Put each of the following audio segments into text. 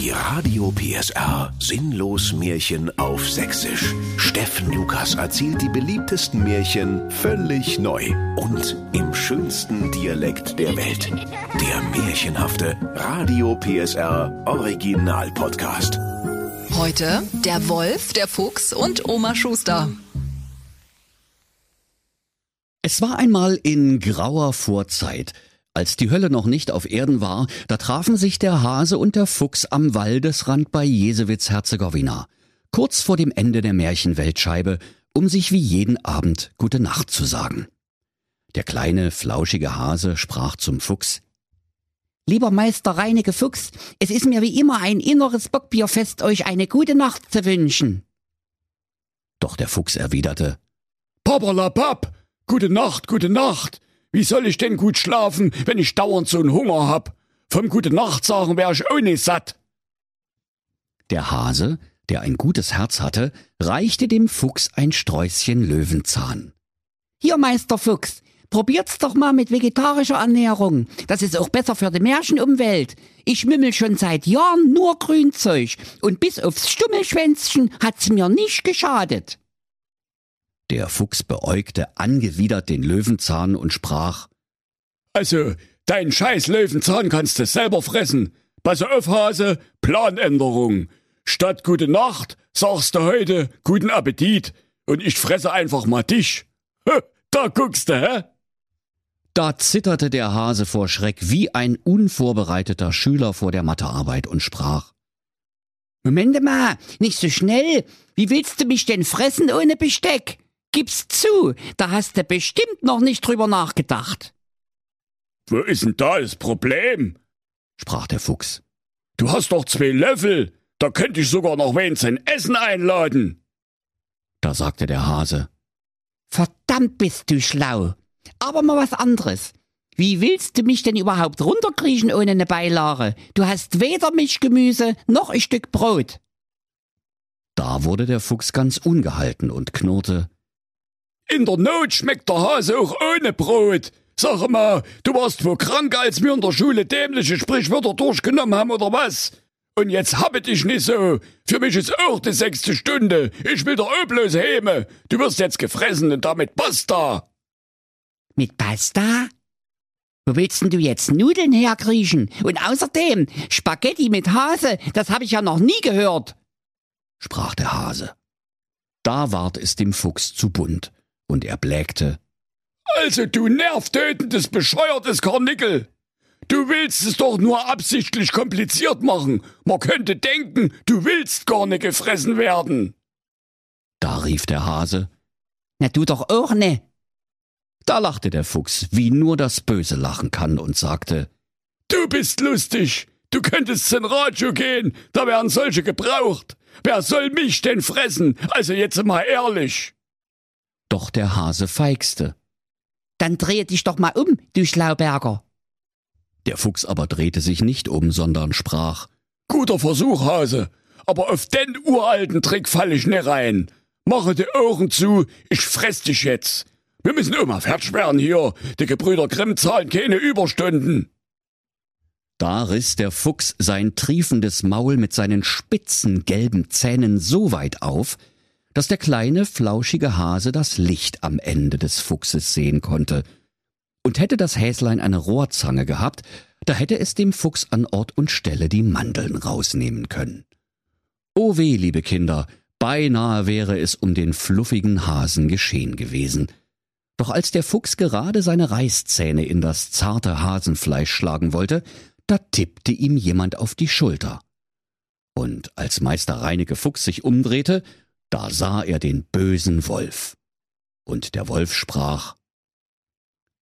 Die Radio PSR Sinnlos Märchen auf Sächsisch. Steffen Lukas erzählt die beliebtesten Märchen völlig neu und im schönsten Dialekt der Welt. Der märchenhafte Radio PSR Original Podcast. Heute der Wolf, der Fuchs und Oma Schuster. Es war einmal in grauer Vorzeit. Als die Hölle noch nicht auf Erden war, da trafen sich der Hase und der Fuchs am Waldesrand bei Jesewitz-Herzegowina, kurz vor dem Ende der Märchenweltscheibe, um sich wie jeden Abend Gute Nacht zu sagen. Der kleine, flauschige Hase sprach zum Fuchs. Lieber Meister Reineke Fuchs, es ist mir wie immer ein inneres Bockbierfest, euch eine gute Nacht zu wünschen. Doch der Fuchs erwiderte, Paperlapap, gute Nacht, gute Nacht. Wie soll ich denn gut schlafen, wenn ich dauernd so einen Hunger hab? Vom gute Nacht sagen wär ich nicht satt. Der Hase, der ein gutes Herz hatte, reichte dem Fuchs ein Sträußchen Löwenzahn. Hier, Meister Fuchs, probiert's doch mal mit vegetarischer Ernährung. Das ist auch besser für die Märchenumwelt. Ich mümmel schon seit Jahren nur Grünzeug und bis aufs Stummelschwänzchen hat's mir nicht geschadet. Der Fuchs beäugte angewidert den Löwenzahn und sprach Also, dein scheiß Löwenzahn kannst du selber fressen. Pass auf, Hase, Planänderung. Statt gute Nacht sagst du heute guten Appetit und ich fresse einfach mal dich. Da guckst du, hä? Da zitterte der Hase vor Schreck wie ein unvorbereiteter Schüler vor der Mathearbeit und sprach Moment mal, nicht so schnell. Wie willst du mich denn fressen ohne Besteck? Gib's zu, da hast du bestimmt noch nicht drüber nachgedacht. Wo ist denn da das Problem? sprach der Fuchs. Du hast doch zwei Löffel, da könnte ich sogar noch wen zum Essen einladen. Da sagte der Hase. Verdammt bist du schlau. Aber mal was anderes. Wie willst du mich denn überhaupt runterkriechen ohne eine Beilage? Du hast weder Mischgemüse noch ein Stück Brot. Da wurde der Fuchs ganz ungehalten und knurrte. In der Not schmeckt der Hase auch ohne Brot. Sag mal, du warst wohl krank, als wir in der Schule dämliche Sprichwörter durchgenommen haben, oder was? Und jetzt habe dich nicht so. Für mich ist auch die sechste Stunde. Ich will der bloß heme. Du wirst jetzt gefressen und damit basta. Mit Pasta? Wo willst denn du jetzt Nudeln herkriechen? Und außerdem, Spaghetti mit Hase, das habe ich ja noch nie gehört, sprach der Hase. Da ward es dem Fuchs zu bunt, und er blägte. Also du nervtötendes, bescheuertes Karnickel! Du willst es doch nur absichtlich kompliziert machen. Man könnte denken, du willst gar nicht gefressen werden. Da rief der Hase. Na du doch auch ne. Da lachte der Fuchs, wie nur das Böse lachen kann, und sagte, Du bist lustig. Du könntest zum Radio gehen, da wären solche gebraucht. Wer soll mich denn fressen? Also jetzt mal ehrlich. Doch der Hase feigste. Dann dreh dich doch mal um, du Schlauberger. Der Fuchs aber drehte sich nicht um, sondern sprach Guter Versuch, Hase, aber auf den uralten Trick fall ich nicht rein. Mache die Ohren zu, ich fress dich jetzt. Wir müssen immer fertig werden hier. Die Gebrüder Grimm zahlen keine Überstunden. Da riss der Fuchs sein triefendes Maul mit seinen spitzen gelben Zähnen so weit auf, dass der kleine flauschige Hase das Licht am Ende des Fuchses sehen konnte. Und hätte das Häslein eine Rohrzange gehabt, da hätte es dem Fuchs an Ort und Stelle die Mandeln rausnehmen können. O weh, liebe Kinder, beinahe wäre es um den fluffigen Hasen geschehen gewesen. Doch als der Fuchs gerade seine Reißzähne in das zarte Hasenfleisch schlagen wollte, da tippte ihm jemand auf die Schulter. Und als Meister Reineke Fuchs sich umdrehte, da sah er den bösen Wolf. Und der Wolf sprach,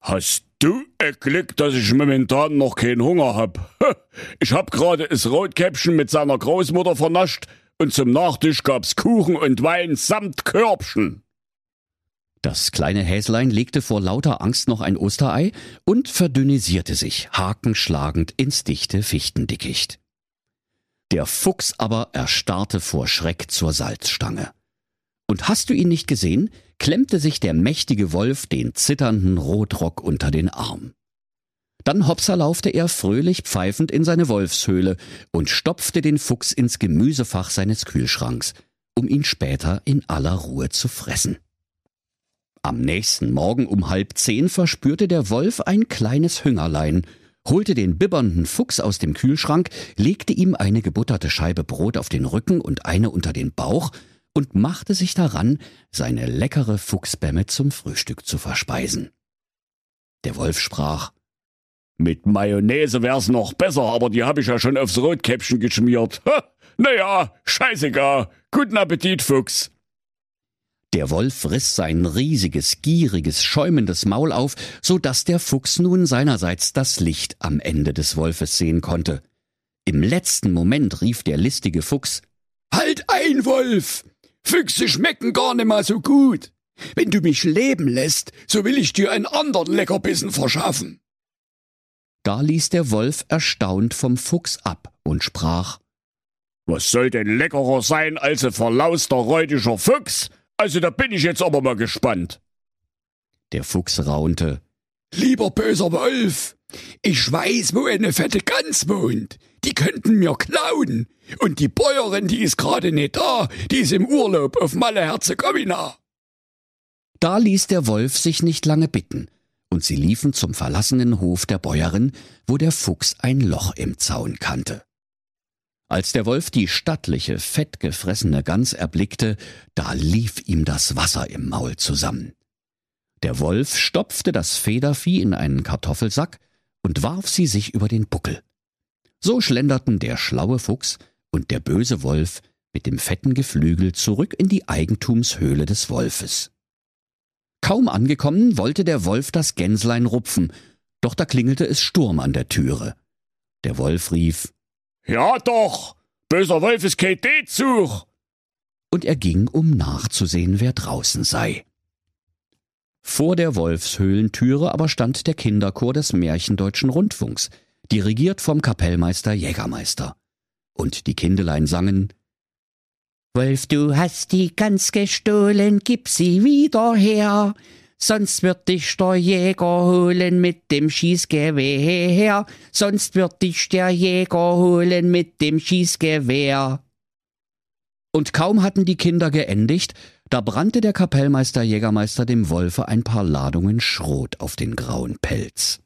Hast du Glück, dass ich momentan noch keinen Hunger hab? Ich hab gerade das Rotkäppchen mit seiner Großmutter vernascht und zum Nachtisch gab's Kuchen und Wein samt Körbchen. Das kleine Häslein legte vor lauter Angst noch ein Osterei und verdünnisierte sich, hakenschlagend ins dichte Fichtendickicht. Der Fuchs aber erstarrte vor Schreck zur Salzstange. Und hast du ihn nicht gesehen, klemmte sich der mächtige Wolf den zitternden Rotrock unter den Arm. Dann hopserlaufte er fröhlich pfeifend in seine Wolfshöhle und stopfte den Fuchs ins Gemüsefach seines Kühlschranks, um ihn später in aller Ruhe zu fressen. Am nächsten Morgen um halb zehn verspürte der Wolf ein kleines Hüngerlein, holte den bibbernden Fuchs aus dem Kühlschrank, legte ihm eine gebutterte Scheibe Brot auf den Rücken und eine unter den Bauch und machte sich daran, seine leckere Fuchsbämme zum Frühstück zu verspeisen. Der Wolf sprach Mit Mayonnaise wär's noch besser, aber die habe ich ja schon aufs Rotkäppchen geschmiert. Ha, naja, scheißegal. Guten Appetit, Fuchs. Der Wolf riss sein riesiges, gieriges, schäumendes Maul auf, so dass der Fuchs nun seinerseits das Licht am Ende des Wolfes sehen konnte. Im letzten Moment rief der listige Fuchs Halt ein, Wolf! Füchse schmecken gar nimmer so gut. Wenn du mich leben lässt, so will ich dir einen anderen Leckerbissen verschaffen. Da ließ der Wolf erstaunt vom Fuchs ab und sprach Was soll denn leckerer sein als ein verlauster räudiger Fuchs? Also da bin ich jetzt aber mal gespannt. Der Fuchs raunte. Lieber böser Wolf, ich weiß, wo eine fette Gans wohnt. Die könnten mir klauen. Und die Bäuerin, die ist gerade nicht da, die ist im Urlaub auf Malle Herzegowina. Da ließ der Wolf sich nicht lange bitten, und sie liefen zum verlassenen Hof der Bäuerin, wo der Fuchs ein Loch im Zaun kannte. Als der Wolf die stattliche, fettgefressene Gans erblickte, da lief ihm das Wasser im Maul zusammen. Der Wolf stopfte das Federvieh in einen Kartoffelsack und warf sie sich über den Buckel. So schlenderten der schlaue Fuchs und der böse Wolf mit dem fetten Geflügel zurück in die Eigentumshöhle des Wolfes. Kaum angekommen, wollte der Wolf das Gänslein rupfen, doch da klingelte es Sturm an der Türe. Der Wolf rief ja doch, böser Wolf ist kein Such. Und er ging, um nachzusehen, wer draußen sei. Vor der Wolfshöhlentüre aber stand der Kinderchor des Märchendeutschen Rundfunks, dirigiert vom Kapellmeister Jägermeister. Und die Kindelein sangen Wolf, du hast die Gans gestohlen, gib sie wieder her sonst wird dich der Jäger holen mit dem Schießgewehr, sonst wird dich der Jäger holen mit dem Schießgewehr. Und kaum hatten die Kinder geendigt, da brannte der Kapellmeister Jägermeister dem Wolfe ein paar Ladungen Schrot auf den grauen Pelz.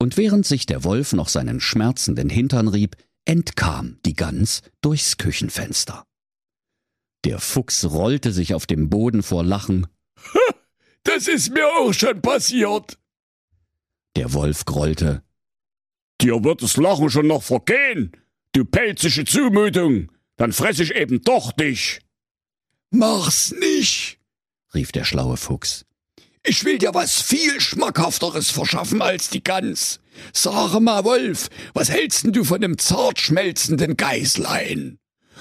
Und während sich der Wolf noch seinen schmerzenden Hintern rieb, entkam die Gans durchs Küchenfenster. Der Fuchs rollte sich auf dem Boden vor Lachen. Das ist mir auch schon passiert. Der Wolf grollte. Dir wird das Lachen schon noch vergehen, du pelzige Zumutung. Dann fress ich eben doch dich. Mach's nicht, rief der schlaue Fuchs. Ich will dir was viel schmackhafteres verschaffen als die Gans. Sag mal, Wolf, was hältst denn du von dem zart schmelzenden Geißlein?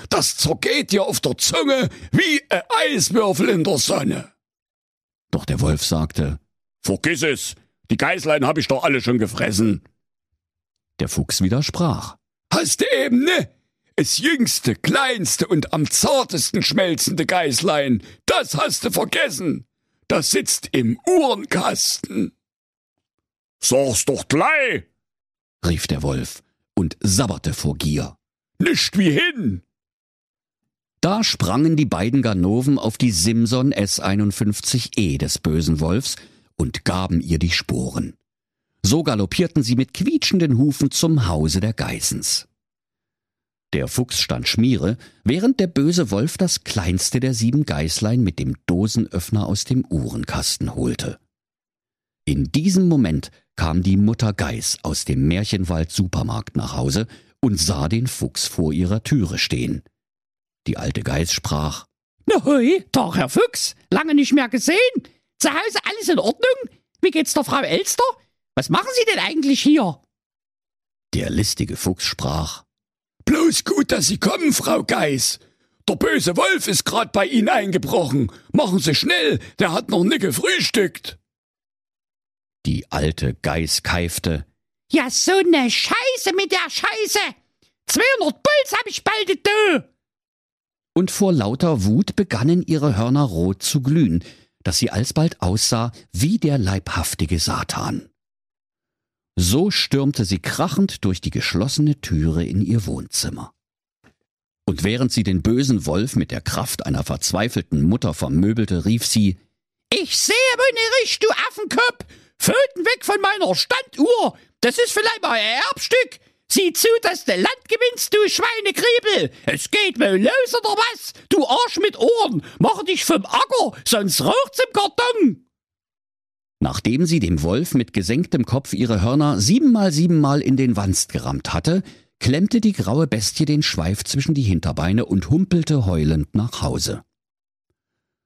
Das zergeht dir auf der Zunge wie ein Eiswürfel in der Sonne. Doch der Wolf sagte, Vergiss es, die Geißlein hab ich doch alle schon gefressen. Der Fuchs widersprach. Hast du eben, ne? Es jüngste, kleinste und am zartesten schmelzende Geißlein, das hast du vergessen. Das sitzt im Uhrenkasten. Sag's doch gleich, rief der Wolf und sabberte vor Gier. Nicht wie hin! Da sprangen die beiden Ganoven auf die Simson S51E des bösen Wolfs und gaben ihr die Sporen. So galoppierten sie mit quietschenden Hufen zum Hause der Geissens. Der Fuchs stand Schmiere, während der böse Wolf das kleinste der sieben Geißlein mit dem Dosenöffner aus dem Uhrenkasten holte. In diesem Moment kam die Mutter Geiß aus dem Märchenwald Supermarkt nach Hause und sah den Fuchs vor ihrer Türe stehen. Die alte Geiß sprach. Na hoi, Tag, Herr Fuchs, lange nicht mehr gesehen. Zu Hause alles in Ordnung? Wie geht's der Frau Elster? Was machen Sie denn eigentlich hier? Der listige Fuchs sprach. Bloß gut, dass Sie kommen, Frau Geiß. Der böse Wolf ist grad bei Ihnen eingebrochen. Machen Sie schnell, der hat noch nie gefrühstückt. Die alte Geiß keifte. Ja, so ne Scheiße mit der Scheiße. 200 Puls hab ich bald, du und vor lauter Wut begannen ihre Hörner rot zu glühen, dass sie alsbald aussah wie der leibhaftige Satan. So stürmte sie krachend durch die geschlossene Türe in ihr Wohnzimmer. Und während sie den bösen Wolf mit der Kraft einer verzweifelten Mutter vermöbelte, rief sie Ich sehe meine Richt, du Affenkopf! Föten weg von meiner Standuhr! Das ist vielleicht mal ein Erbstück! Sieh zu, dass du Land gewinnst, du Schweinekriebel! Es geht wohl los, oder was? Du Arsch mit Ohren! Mach dich vom Acker, sonst raucht's im Karton! Nachdem sie dem Wolf mit gesenktem Kopf ihre Hörner siebenmal siebenmal in den Wanst gerammt hatte, klemmte die graue Bestie den Schweif zwischen die Hinterbeine und humpelte heulend nach Hause.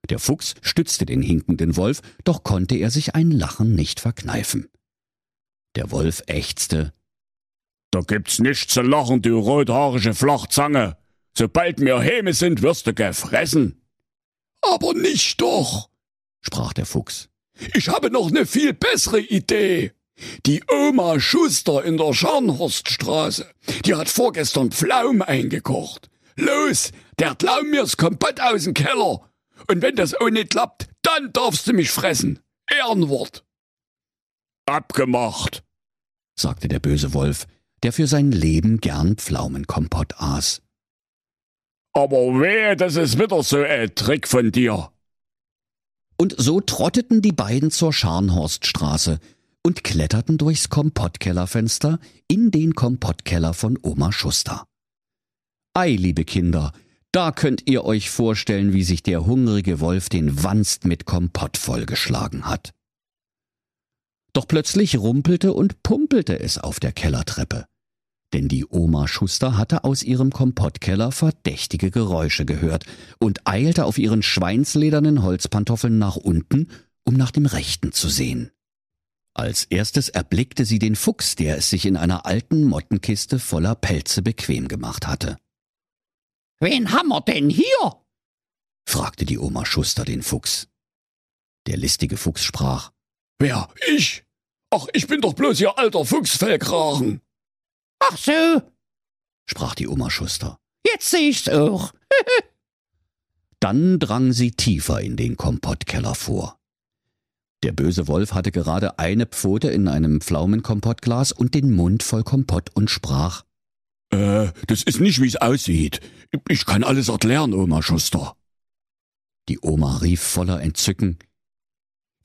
Der Fuchs stützte den hinkenden Wolf, doch konnte er sich ein Lachen nicht verkneifen. Der Wolf ächzte. Da gibt's nichts zu lachen, du rothaarige Flachzange. Sobald wir Häme sind, wirst du gefressen. Aber nicht doch, sprach der Fuchs. Ich habe noch eine viel bessere Idee. Die Oma Schuster in der Scharnhorststraße, die hat vorgestern Pflaum eingekocht. Los, der Pflaum mir's Kompott aus dem Keller. Und wenn das auch nicht klappt, dann darfst du mich fressen. Ehrenwort. Abgemacht, sagte der böse Wolf, der für sein Leben gern Pflaumenkompott aß. Aber weh, das ist wieder so ein Trick von dir. Und so trotteten die beiden zur Scharnhorststraße und kletterten durchs Kompottkellerfenster in den Kompottkeller von Oma Schuster. Ei, liebe Kinder, da könnt ihr euch vorstellen, wie sich der hungrige Wolf den Wanst mit Kompott vollgeschlagen hat. Doch plötzlich rumpelte und pumpelte es auf der Kellertreppe denn die Oma Schuster hatte aus ihrem Kompottkeller verdächtige Geräusche gehört und eilte auf ihren schweinsledernen Holzpantoffeln nach unten, um nach dem Rechten zu sehen. Als erstes erblickte sie den Fuchs, der es sich in einer alten Mottenkiste voller Pelze bequem gemacht hatte. Wen haben wir denn hier? fragte die Oma Schuster den Fuchs. Der listige Fuchs sprach. Wer? Ich? Ach, ich bin doch bloß ihr alter Fuchsfellkragen. Ach so, sprach die Oma Schuster. Jetzt seh ich's auch. Dann drang sie tiefer in den Kompottkeller vor. Der böse Wolf hatte gerade eine Pfote in einem Pflaumenkompottglas und den Mund voll Kompott und sprach Äh, das ist nicht, wie's aussieht. Ich kann alles erklären, Oma Schuster. Die Oma rief voller Entzücken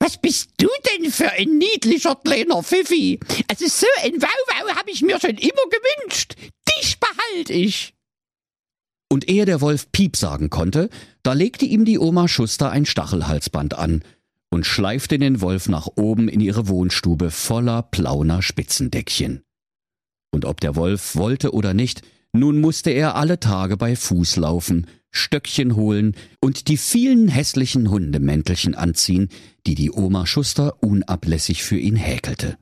was bist du denn für ein niedlicher kleiner Pfiffi? Also so ein Wauwau habe ich mir schon immer gewünscht. Dich behalt ich. Und ehe der Wolf Piep sagen konnte, da legte ihm die Oma Schuster ein Stachelhalsband an und schleifte den Wolf nach oben in ihre Wohnstube voller plauner Spitzendeckchen. Und ob der Wolf wollte oder nicht, nun musste er alle Tage bei Fuß laufen, Stöckchen holen und die vielen hässlichen Hundemäntelchen anziehen, die die Oma Schuster unablässig für ihn häkelte.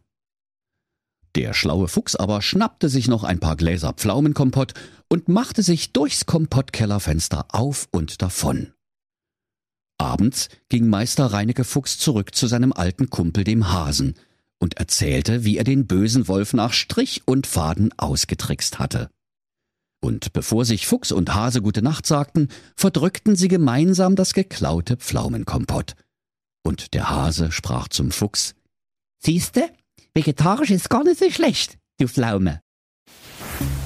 Der schlaue Fuchs aber schnappte sich noch ein paar Gläser Pflaumenkompott und machte sich durchs Kompottkellerfenster auf und davon. Abends ging Meister Reineke Fuchs zurück zu seinem alten Kumpel dem Hasen und erzählte, wie er den bösen Wolf nach Strich und Faden ausgetrickst hatte. Und bevor sich Fuchs und Hase gute Nacht sagten, verdrückten sie gemeinsam das geklaute Pflaumenkompott. Und der Hase sprach zum Fuchs Siehste, vegetarisch ist gar nicht so schlecht, du Pflaume.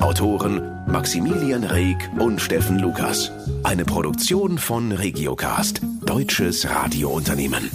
Autoren Maximilian Reg und Steffen Lukas. Eine Produktion von Regiocast, deutsches Radiounternehmen.